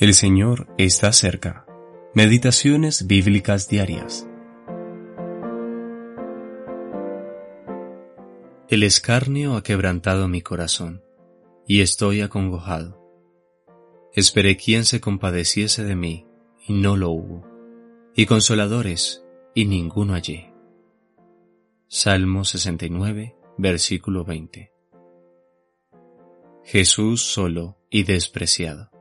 El Señor está cerca. Meditaciones bíblicas diarias. El escarnio ha quebrantado mi corazón, y estoy acongojado. Esperé quien se compadeciese de mí, y no lo hubo, y consoladores, y ninguno hallé. Salmo 69, versículo 20. Jesús solo y despreciado.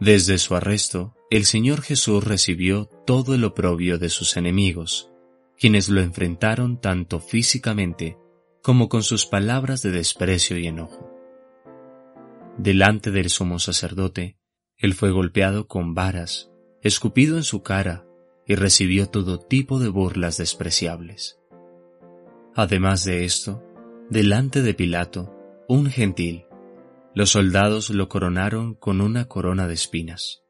Desde su arresto, el Señor Jesús recibió todo el oprobio de sus enemigos, quienes lo enfrentaron tanto físicamente como con sus palabras de desprecio y enojo. Delante del sumo sacerdote, él fue golpeado con varas, escupido en su cara y recibió todo tipo de burlas despreciables. Además de esto, delante de Pilato, un gentil, los soldados lo coronaron con una corona de espinas.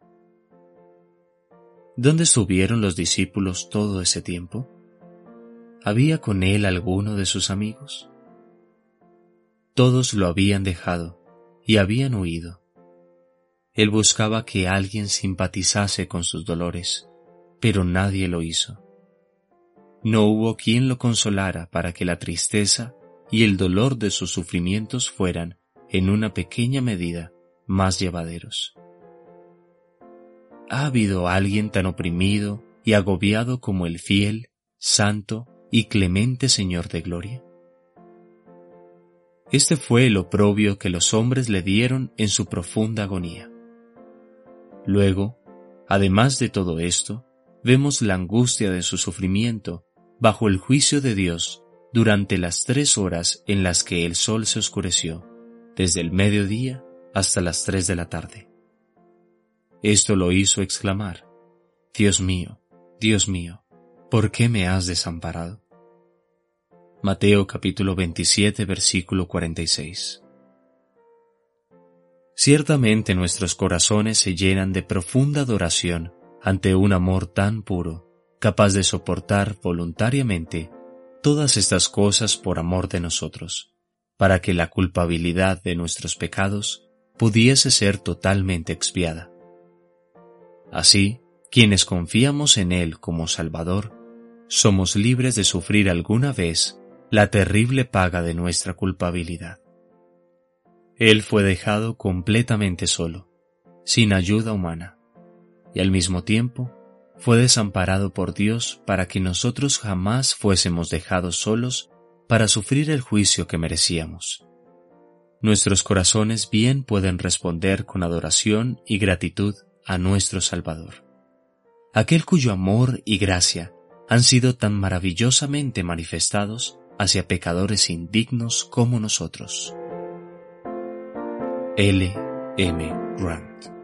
¿Dónde estuvieron los discípulos todo ese tiempo? ¿Había con él alguno de sus amigos? Todos lo habían dejado y habían huido. Él buscaba que alguien simpatizase con sus dolores, pero nadie lo hizo. No hubo quien lo consolara para que la tristeza y el dolor de sus sufrimientos fueran en una pequeña medida, más llevaderos. ¿Ha habido alguien tan oprimido y agobiado como el fiel, santo y clemente Señor de Gloria? Este fue el oprobio que los hombres le dieron en su profunda agonía. Luego, además de todo esto, vemos la angustia de su sufrimiento bajo el juicio de Dios durante las tres horas en las que el sol se oscureció desde el mediodía hasta las tres de la tarde. Esto lo hizo exclamar, Dios mío, Dios mío, ¿por qué me has desamparado? Mateo capítulo 27 versículo 46. Ciertamente nuestros corazones se llenan de profunda adoración ante un amor tan puro, capaz de soportar voluntariamente todas estas cosas por amor de nosotros para que la culpabilidad de nuestros pecados pudiese ser totalmente expiada. Así, quienes confiamos en Él como Salvador, somos libres de sufrir alguna vez la terrible paga de nuestra culpabilidad. Él fue dejado completamente solo, sin ayuda humana, y al mismo tiempo fue desamparado por Dios para que nosotros jamás fuésemos dejados solos para sufrir el juicio que merecíamos. Nuestros corazones bien pueden responder con adoración y gratitud a nuestro Salvador, aquel cuyo amor y gracia han sido tan maravillosamente manifestados hacia pecadores indignos como nosotros. L. M. Grant